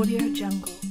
Audio Jungle.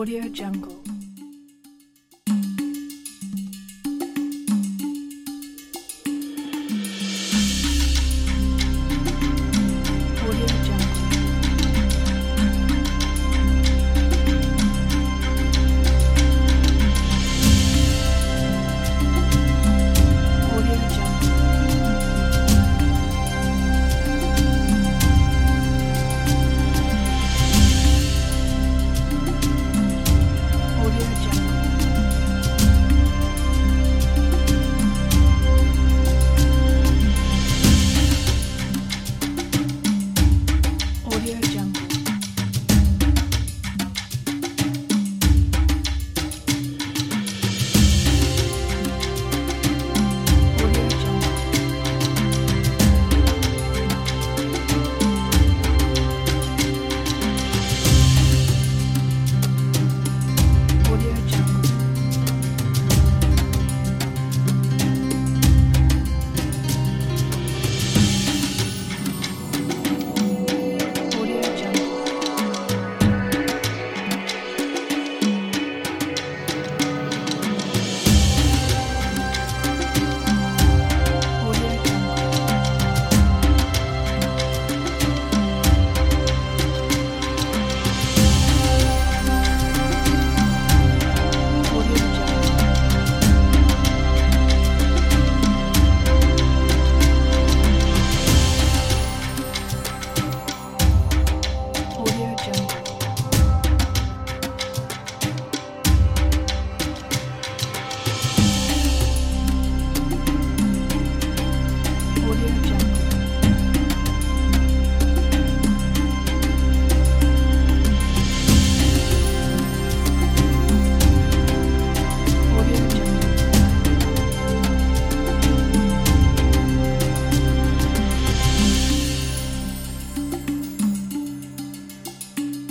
Audio Jungle.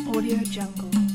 Audio Jungle.